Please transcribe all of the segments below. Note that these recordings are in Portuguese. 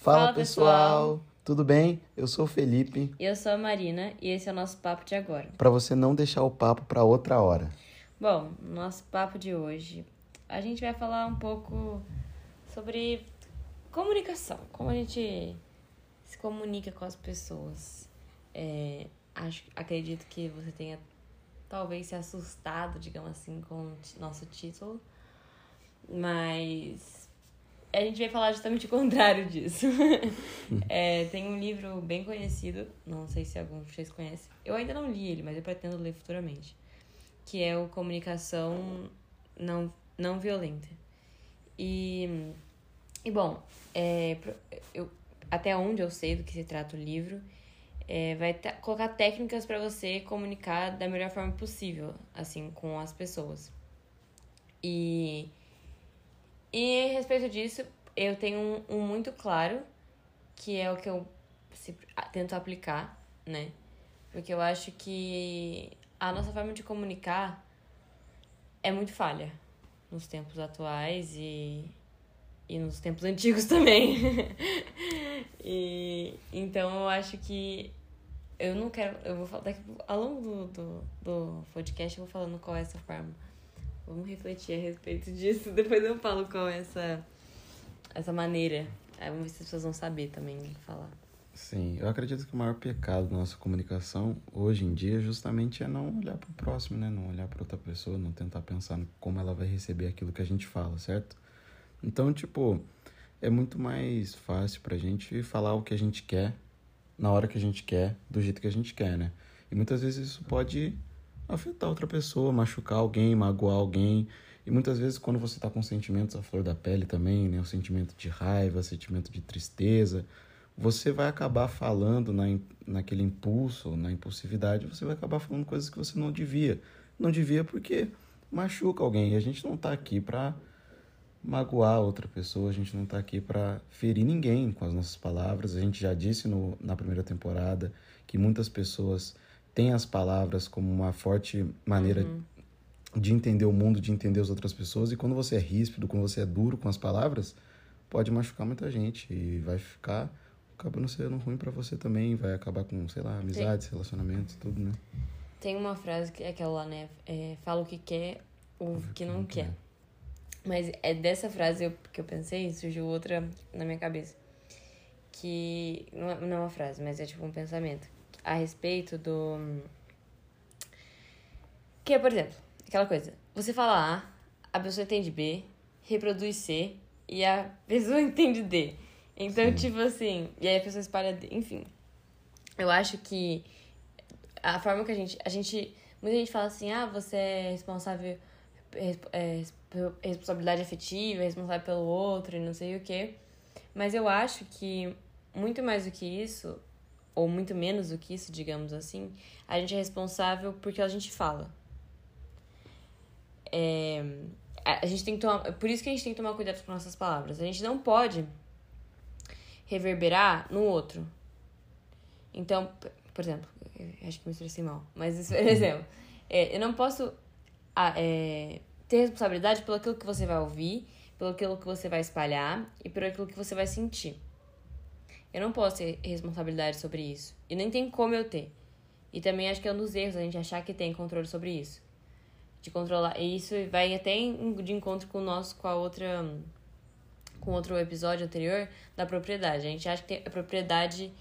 Fala, Fala, pessoal. pessoal. tudo bem? Eu sou o Felipe. Eu sou a Marina e esse é o nosso papo de agora. Para você não deixar o papo para outra hora. Bom, no nosso papo de hoje, a gente vai falar um pouco sobre comunicação, como a gente se comunica com as pessoas. É, acho, acredito que você tenha talvez se assustado, digamos assim, com o nosso título, mas a gente vai falar justamente o contrário disso. É, tem um livro bem conhecido, não sei se algum de vocês conhece. Eu ainda não li ele, mas eu pretendo ler futuramente. Que é o Comunicação Não, não Violenta. E, e bom, é, eu, até onde eu sei do que se trata o livro, é, vai colocar técnicas para você comunicar da melhor forma possível, assim, com as pessoas. E, e a respeito disso, eu tenho um, um muito claro, que é o que eu tento aplicar, né? Porque eu acho que a nossa forma de comunicar é muito falha nos tempos atuais e, e nos tempos antigos também. e então eu acho que eu não quero. Eu vou falar. Daqui, ao longo do, do, do podcast eu vou falando qual é essa forma. Vamos refletir a respeito disso. Depois eu falo qual é essa, essa maneira. Aí vamos ver se as pessoas vão saber também falar. Sim, eu acredito que o maior pecado da nossa comunicação hoje em dia justamente é não olhar para o próximo, né? Não olhar para outra pessoa, não tentar pensar como ela vai receber aquilo que a gente fala, certo? Então, tipo, é muito mais fácil pra gente falar o que a gente quer, na hora que a gente quer, do jeito que a gente quer, né? E muitas vezes isso pode afetar outra pessoa, machucar alguém, magoar alguém. E muitas vezes quando você tá com sentimentos à flor da pele também, né? O sentimento de raiva, sentimento de tristeza, você vai acabar falando na, naquele impulso, na impulsividade, você vai acabar falando coisas que você não devia. Não devia porque machuca alguém. E a gente não tá aqui pra magoar outra pessoa, a gente não tá aqui pra ferir ninguém com as nossas palavras. A gente já disse no, na primeira temporada que muitas pessoas têm as palavras como uma forte maneira de entender o mundo, de entender as outras pessoas. E quando você é ríspido, quando você é duro com as palavras, pode machucar muita gente e vai ficar acabando sendo ruim pra você também, vai acabar com, sei lá, amizades, relacionamentos, tudo, né? Tem uma frase que é aquela lá, né? É, fala o que quer, ouve o que não quer. Mas é dessa frase que eu pensei, surgiu outra na minha cabeça. Que não é, não é uma frase, mas é tipo um pensamento. A respeito do. Que é, por exemplo, aquela coisa. Você fala A, a pessoa entende B, reproduz C e a pessoa entende D. Então, Sim. tipo assim. E aí a pessoa espalha D. Enfim. Eu acho que a forma que a gente. A gente. Muita gente fala assim, ah, você é responsável. É, é, responsabilidade afetiva, é responsável pelo outro e não sei o quê. Mas eu acho que muito mais do que isso, ou muito menos do que isso, digamos assim, a gente é responsável porque a gente fala. É, a gente tem que tomar, por isso que a gente tem que tomar cuidado com nossas palavras. A gente não pode reverberar no outro. Então, por exemplo, acho que me expressei mal, mas isso, por exemplo, é, eu não posso é, ter responsabilidade pelo aquilo que você vai ouvir, pelo aquilo que você vai espalhar e por aquilo que você vai sentir. Eu não posso ter responsabilidade sobre isso. E nem tem como eu ter. E também acho que é um dos erros a gente achar que tem controle sobre isso. De controlar. E isso vai até de encontro com o nosso, com a outra. Com outro episódio anterior da propriedade. A gente acha que a propriedade.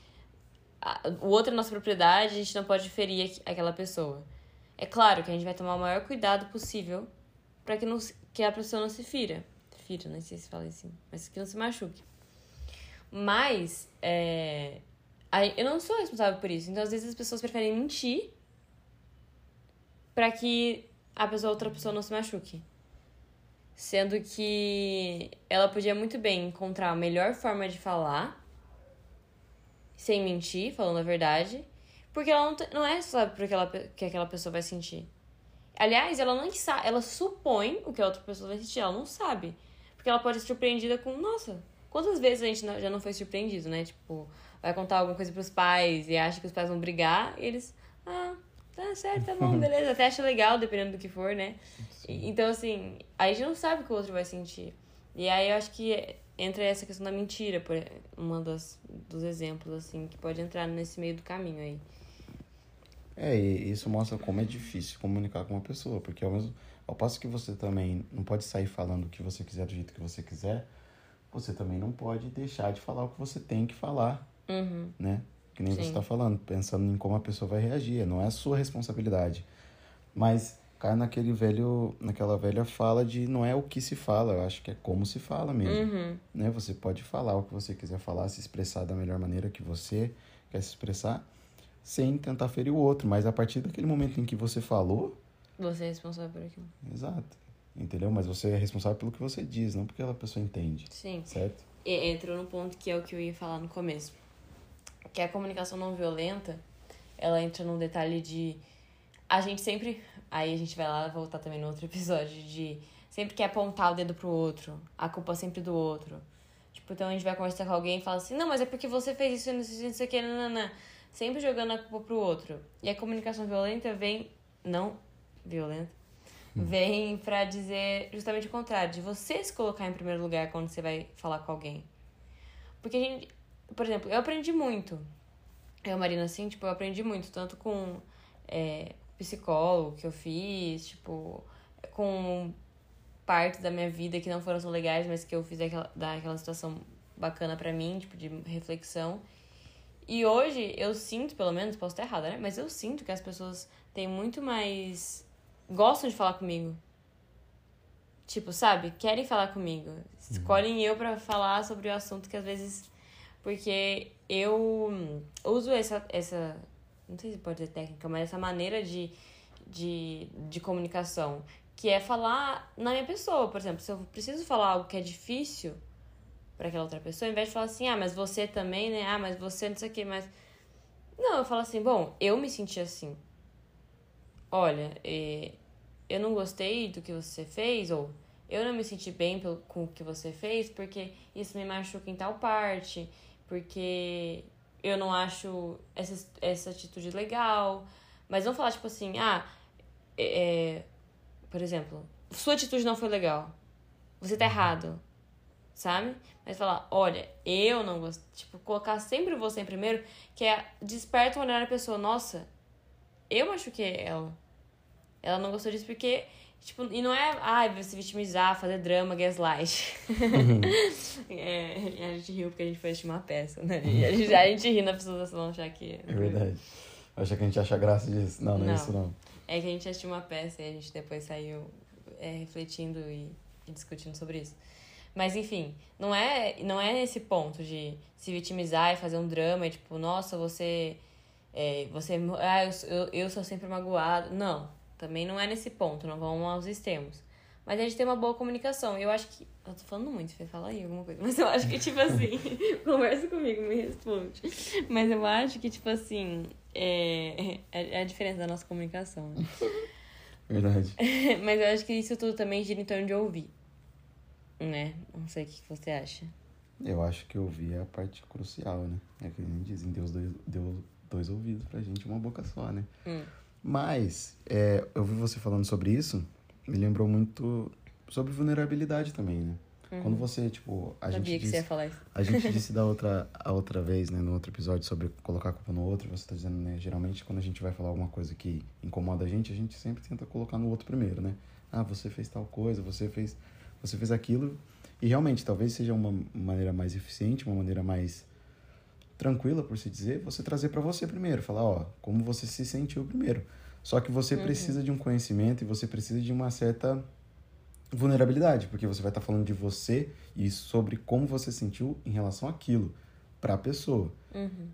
O outro é nossa propriedade, a gente não pode ferir aqu- aquela pessoa. É claro que a gente vai tomar o maior cuidado possível para que, não que a pessoa não se fira. Fira, não sei se fala assim, mas que não se machuque. Mas, é, eu não sou responsável por isso. Então, às vezes, as pessoas preferem mentir para que a pessoa, outra pessoa não se machuque. Sendo que ela podia muito bem encontrar a melhor forma de falar, sem mentir, falando a verdade, porque ela não, não é responsável por pe- que aquela pessoa vai sentir. Aliás, ela não sabe, ela supõe o que a outra pessoa vai sentir, ela não sabe. Porque ela pode ser surpreendida com, nossa, quantas vezes a gente já não foi surpreendido, né? Tipo, vai contar alguma coisa pros pais e acha que os pais vão brigar e eles, ah, tá certo, tá bom, beleza, até acha legal, dependendo do que for, né? Então, assim, a gente não sabe o que o outro vai sentir. E aí eu acho que entra essa questão da mentira, por uma das dos exemplos assim que pode entrar nesse meio do caminho aí. É, e isso mostra como é difícil comunicar com uma pessoa, porque ao mesmo ao passo que você também não pode sair falando o que você quiser do jeito que você quiser, você também não pode deixar de falar o que você tem que falar, Uhum. né? Que nem Sim. você está falando, pensando em como a pessoa vai reagir, não é a sua responsabilidade. Mas cai naquele velho, naquela velha fala de não é o que se fala, eu acho que é como se fala mesmo, Uhum. né? Você pode falar o que você quiser falar, se expressar da melhor maneira que você quer se expressar, sem tentar ferir o outro, mas a partir daquele momento em que você falou, Você é responsável por aquilo. exato, entendeu? Mas você é responsável pelo que você diz, não porque a pessoa entende, Sim. certo? E entrou no ponto que é o que eu ia falar no começo. Que a comunicação não violenta, ela entra num detalhe de. A gente sempre. Aí a gente vai lá voltar também no outro episódio de. Sempre quer apontar o dedo pro outro. A culpa é sempre do outro. Tipo, então a gente vai conversar com alguém e fala assim: não, mas é porque você fez isso, não sei não sei o que, nananã. Sempre jogando a culpa pro outro. E a comunicação violenta vem. Não violenta. Vem pra dizer justamente o contrário, de você se colocar em primeiro lugar quando você vai falar com alguém. Porque a gente, por exemplo, eu aprendi muito. Eu, Marina, assim, tipo, eu aprendi muito, tanto com é, psicólogo que eu fiz, tipo, com partes da minha vida que não foram tão legais, mas que eu fiz daquela, daquela situação bacana pra mim, tipo, de reflexão. E hoje eu sinto, pelo menos, posso estar errada, né? Mas eu sinto que as pessoas têm muito mais. Gostam de falar comigo. Tipo, sabe? Querem falar comigo. Escolhem eu pra falar sobre o assunto que às vezes. Porque eu uso essa. essa não sei se pode dizer técnica, mas essa maneira de, de, de comunicação. Que é falar na minha pessoa. Por exemplo, se eu preciso falar algo que é difícil para aquela outra pessoa, ao invés de falar assim, ah, mas você também, né? Ah, mas você não sei o que, mas. Não, eu falo assim, bom, eu me senti assim. Olha, eh, eu não gostei do que você fez, ou eu não me senti bem com o que você fez, porque isso me machuca em tal parte, porque eu não acho essa, essa atitude legal. Mas não falar, tipo assim, ah, é, é, por exemplo, sua atitude não foi legal. Você tá errado. Sabe? Mas falar, olha, eu não gosto. Tipo, colocar sempre você em primeiro, que é desperta o olhar da pessoa, nossa, eu machuquei ela. Ela não gostou disso porque. Tipo, e não é, ai, se vitimizar, fazer drama, gaslight. é, a gente riu porque a gente foi assistir uma peça, né? E a gente, a gente ri na pessoa não achar que. É verdade. Acha que a gente acha graça disso? Não, não, Não. é isso não. É que a gente assistiu uma peça e a gente depois saiu é, refletindo e, e discutindo sobre isso. Mas enfim, não é, não é nesse ponto de se vitimizar e fazer um drama e tipo, nossa, você. É, você ah, eu, eu, eu sou sempre magoado. Não, também não é nesse ponto, não vamos aos extremos. Mas a gente tem uma boa comunicação. Eu acho que. Eu tô falando muito, Fê, fala aí alguma coisa. Mas eu acho que, tipo assim, conversa comigo, me responde. Mas eu acho que, tipo assim, é, é é a diferença da nossa comunicação. Né? Verdade. Mas eu acho que isso tudo também gira em torno de ouvir. Né? Não sei o que você acha. Eu acho que ouvir é a parte crucial, né? É que nem dizem, Deus deu dois ouvidos pra gente, uma boca só, né? Hum. Mas, é, eu vi você falando sobre isso, me lembrou muito sobre vulnerabilidade também, né? Quando você, tipo, a Uhum. Sabia gente que você ia disse, falar isso. a gente disse da outra, a outra vez, né, no outro episódio sobre colocar a culpa no outro, você tá dizendo, né, geralmente quando a gente vai falar alguma coisa que incomoda a gente, a gente sempre tenta colocar no outro primeiro, né? Ah, você fez tal coisa, você fez, você fez aquilo, e realmente talvez seja uma maneira mais eficiente, uma maneira mais tranquila, por se dizer, você trazer pra você primeiro, falar, ó, como você se sentiu primeiro. Só que você precisa de um conhecimento e você precisa de uma certa vulnerabilidade, porque você vai estar falando de você e sobre como você sentiu em relação àquilo para a pessoa.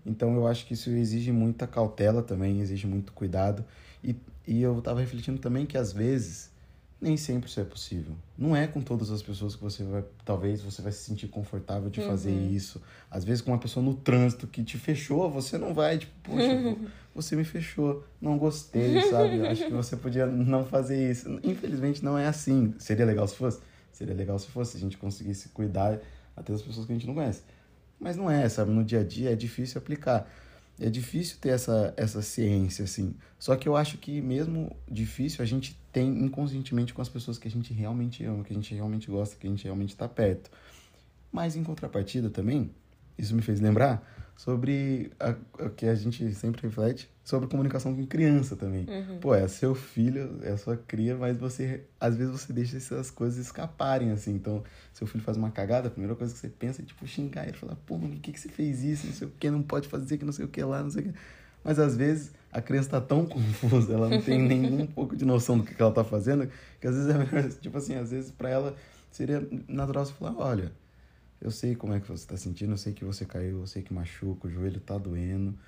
Então eu acho que isso exige muita cautela também, exige muito cuidado. E, e eu estava refletindo também que às vezes nem sempre isso é possível. Não é com todas as pessoas que você vai, talvez você vai se sentir confortável de fazer isso. Às vezes com uma pessoa no trânsito que te fechou, você não vai, tipo, poxa, você me fechou, não gostei, sabe? Acho que você podia não fazer isso. Infelizmente não é assim. Seria legal se fosse? Seria legal se fosse, se a gente conseguisse cuidar até das pessoas que a gente não conhece. Mas não é, sabe? No dia a dia é difícil aplicar. É difícil ter essa, essa ciência, assim. Só que eu acho que mesmo difícil, a gente tem inconscientemente com as pessoas que a gente realmente ama, que a gente realmente gosta, que a gente realmente está perto. Mas em contrapartida também, isso me fez lembrar sobre o que a gente sempre reflete sobre comunicação com criança também. Uhum. Pô, é seu filho, é sua cria, mas você às vezes você deixa essas coisas escaparem assim. Então, seu filho faz uma cagada, a primeira coisa que você pensa é tipo xingar ele, falar: "Pô, por que que você fez isso? Não sei o que, não pode fazer que não sei o que lá, não sei o que". Mas às vezes a criança tá tão confusa, ela não tem nenhum pouco de noção do que ela tá fazendo, que às vezes é melhor, tipo assim, às vezes para ela seria natural você falar: "Olha, eu sei como é que você está sentindo, eu sei que você caiu, eu sei que machuca, o joelho tá doendo,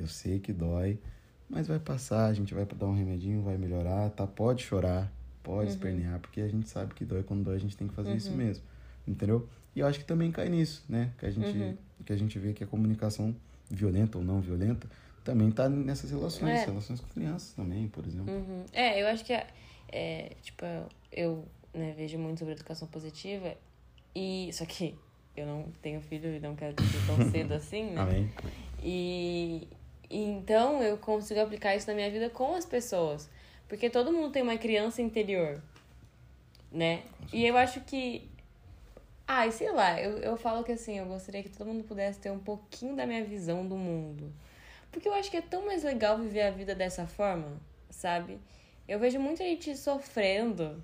eu sei que dói, mas vai passar, a gente vai dar um remedinho, vai melhorar, tá? Pode chorar, pode Uhum. espernear, porque a gente sabe que dói, quando dói a gente tem que fazer isso Uhum. mesmo, entendeu? E eu acho que também cai nisso, né? Que a gente, Uhum. que a gente vê que a comunicação violenta ou não violenta também tá nessas relações, É. relações com crianças também, por exemplo. Uhum. É, eu acho que é, é, tipo, eu né, vejo muito sobre educação positiva e só que eu não tenho filho e não quero ter tão cedo assim, né? Amém? E, e então eu consigo aplicar isso na minha vida com as pessoas. Porque todo mundo tem uma criança interior, né? E eu acho que. Ai, sei lá, eu, eu falo que assim, eu gostaria que todo mundo pudesse ter um pouquinho da minha visão do mundo. Porque eu acho que é tão mais legal viver a vida dessa forma, sabe? Eu vejo muita gente sofrendo,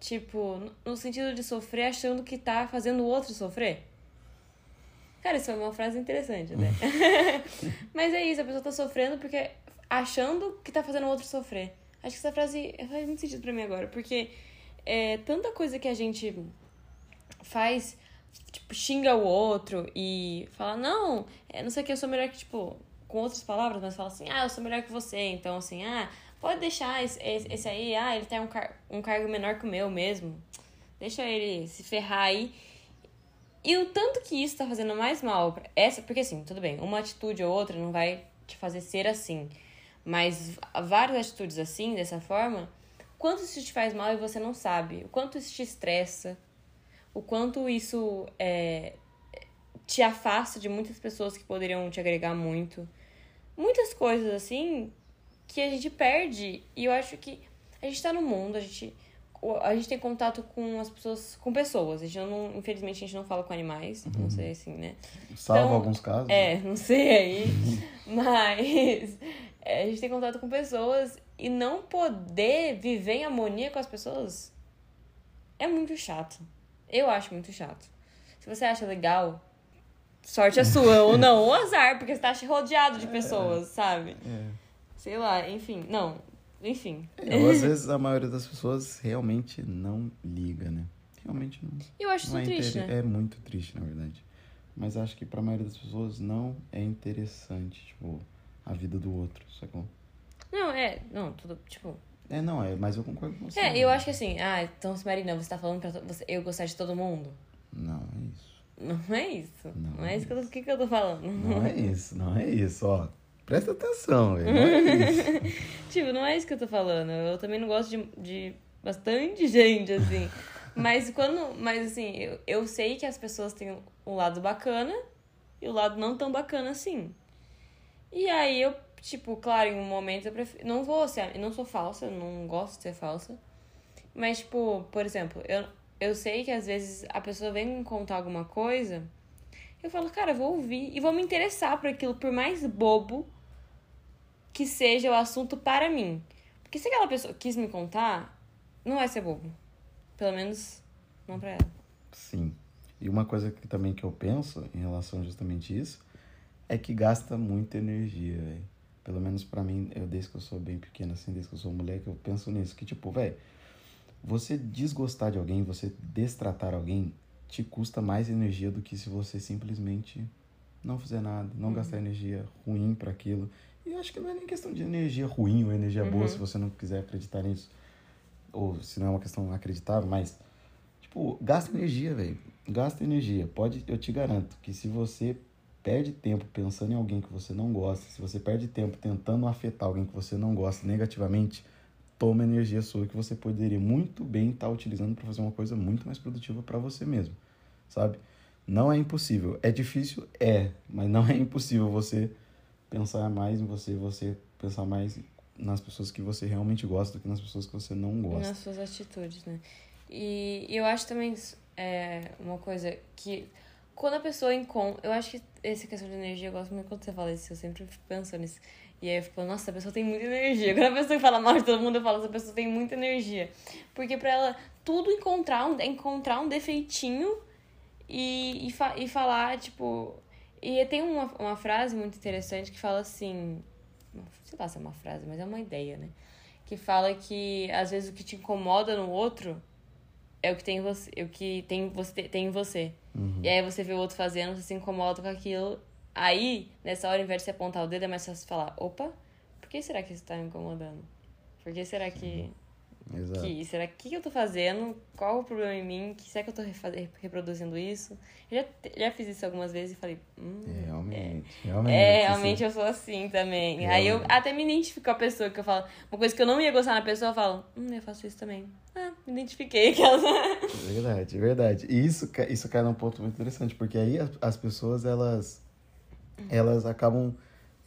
tipo, no sentido de sofrer achando que tá fazendo o outro sofrer. Cara, isso foi uma frase interessante, né? Mas é isso, a pessoa tá sofrendo porque achando que tá fazendo o outro sofrer. Acho que essa frase faz muito sentido pra mim agora, porque é tanta coisa que a gente faz, tipo, xinga o outro e fala, não, é, não sei o que, eu sou melhor que, tipo, com outras palavras, mas fala assim, ah, eu sou melhor que você, então assim, ah, pode deixar esse, esse esse aí, ah, ele tem um, car um cargo menor que o meu mesmo, deixa ele se ferrar aí. E o tanto que isso tá fazendo mais mal, essa, porque assim, tudo bem, uma atitude ou outra não vai te fazer ser assim, mas várias atitudes assim, dessa forma, quanto isso te faz mal e você não sabe, o quanto isso te estressa, o quanto isso é, te afasta de muitas pessoas que poderiam te agregar muito. Muitas coisas assim que a gente perde. E eu acho que a gente tá no mundo, a gente, a gente tem contato com as pessoas, com pessoas. A gente não, infelizmente, a gente não fala com animais. Não sei assim, né? Salvo Então, alguns casos. É, não sei aí. Mas é, a gente tem contato com pessoas e não poder viver em harmonia com as pessoas é muito chato. Eu acho muito chato. Se você acha legal, sorte a sua. ou não, ou azar, porque você tá rodeado de pessoas, sabe? É. Sei lá, enfim. Não, enfim. Ou às vezes a maioria das pessoas realmente não liga, né? Realmente não. Eu acho não isso é triste, inter- né? É muito triste, na verdade. Mas acho que pra maioria das pessoas não é interessante, tipo, a vida do outro, sacou? Não, é. Não, tudo. Tipo. É, não, é, mas eu concordo com você. É, eu acho que assim. Ah, então, Marina, você tá falando pra você, eu gostar de todo mundo? Não, é isso. Não é isso. Não Não, é isso que eu, tô- que, que eu tô falando. Não é isso, não é isso, ó. Presta atenção, velho. É. Tipo, não é isso que eu tô falando. Eu também não gosto de, de bastante gente, assim. mas quando. Mas assim, eu, eu sei que as pessoas têm um lado bacana e o lado não tão bacana assim. E aí eu, tipo, claro, em um momento eu prefiro. Não vou ser. Eu não sou falsa, eu não gosto de ser falsa. Mas, tipo, por exemplo, eu, eu sei que às vezes a pessoa vem me contar alguma coisa. Eu falo, cara, eu vou ouvir e vou me interessar por aquilo, por mais bobo que seja o assunto para mim. Porque se aquela pessoa quis me contar, não vai ser bobo. Pelo menos não pra ela. Sim. E uma coisa que também que eu penso em relação justamente isso é que gasta muita energia, velho. Pelo menos pra mim, eu desde que eu sou bem pequeno, assim, desde que eu sou moleque, eu penso nisso. Que, tipo, velho, você desgostar de alguém, você destratar alguém, te custa mais energia do que se você simplesmente não fizer nada, não gastar energia ruim pra aquilo. E acho que não é nem questão de energia ruim ou energia boa, se você não quiser acreditar nisso. Ou se não é uma questão acreditável, mas Tipo, gasta energia, velho. Gasta energia. Pode, eu te garanto que se você perde tempo pensando em alguém que você não gosta, se você perde tempo tentando afetar alguém que você não gosta negativamente, toma energia sua que você poderia muito bem estar utilizando para fazer uma coisa muito mais produtiva para você mesmo, sabe? Não é impossível. É difícil, é, mas não é impossível você pensar mais em você, você pensar mais nas pessoas que você realmente gosta do que nas pessoas que você não gosta. Nas suas atitudes, né? E, e eu acho também é uma coisa que quando a pessoa encontra. Eu acho que essa questão de energia, eu gosto muito quando você fala isso, eu sempre pensando nisso. E aí eu fico, nossa, a pessoa tem muita energia. Quando a pessoa fala mal de todo mundo, eu falo, essa pessoa tem muita energia. Porque pra ela tudo encontrar um, encontrar um defeitinho e, e, fa e falar, tipo. E tem uma, uma frase muito interessante que fala assim. Sei lá se é uma frase, mas é uma ideia, né? Que fala que às vezes o que te incomoda no outro é o que tem você, o que tem você tem em você. Uhum. E aí você vê o outro fazendo, você se incomoda com aquilo. Aí, nessa hora, ao invés de você apontar o dedo, é mais fácil falar, opa, por que será que isso tá me incomodando? Por que será que. Exato. que será que, que eu tô fazendo? Qual o problema em mim? Que, será que eu tô reproduzindo isso? Eu já, já fiz isso algumas vezes e falei, hum. É, realmente. Realmente. É, assim, realmente eu sou assim também. Aí eu Realmente. até me identifico com a pessoa que eu falo. Uma coisa que eu não ia gostar na pessoa, eu falo, hum, eu faço isso também. Ah, me identifiquei. Aquelas... Verdade, verdade. E isso, isso cai num ponto muito interessante, porque aí as, as pessoas, elas, elas acabam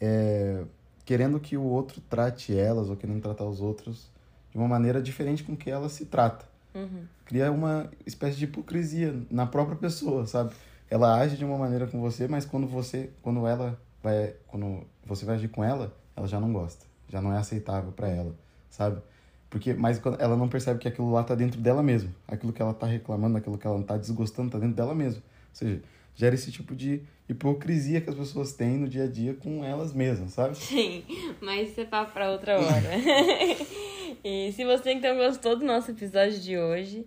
é, querendo que o outro trate elas, ou querendo tratar os outros de uma maneira diferente com que ela se trata. Uhum. Cria uma espécie de hipocrisia na própria pessoa, sabe? Ela age de uma maneira com você, mas quando você, quando ela vai, quando você vai agir com ela, ela já não gosta, já não é aceitável pra ela, sabe? Porque, mas ela não percebe que aquilo lá tá dentro dela mesmo. Aquilo que ela tá reclamando, aquilo que ela tá desgostando, tá dentro dela mesmo. Ou seja, gera esse tipo de hipocrisia que as pessoas têm no dia a dia com elas mesmas, sabe? Sim, mas isso é papo pra outra hora. e se você então gostou do nosso episódio de hoje,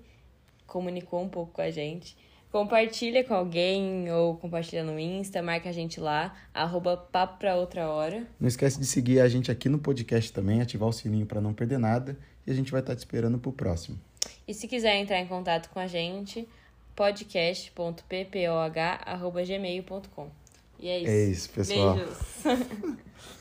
comunicou um pouco com a gente, compartilha com alguém ou compartilha no Insta, marca a gente lá, arroba papo pra outra hora. Não esquece de seguir a gente aqui no podcast também, ativar o sininho pra não perder nada. E a gente vai estar te esperando pro próximo. E se quiser entrar em contato com a gente, podcast.ppoh.gmail.com. E é isso. É isso, pessoal. Beijos.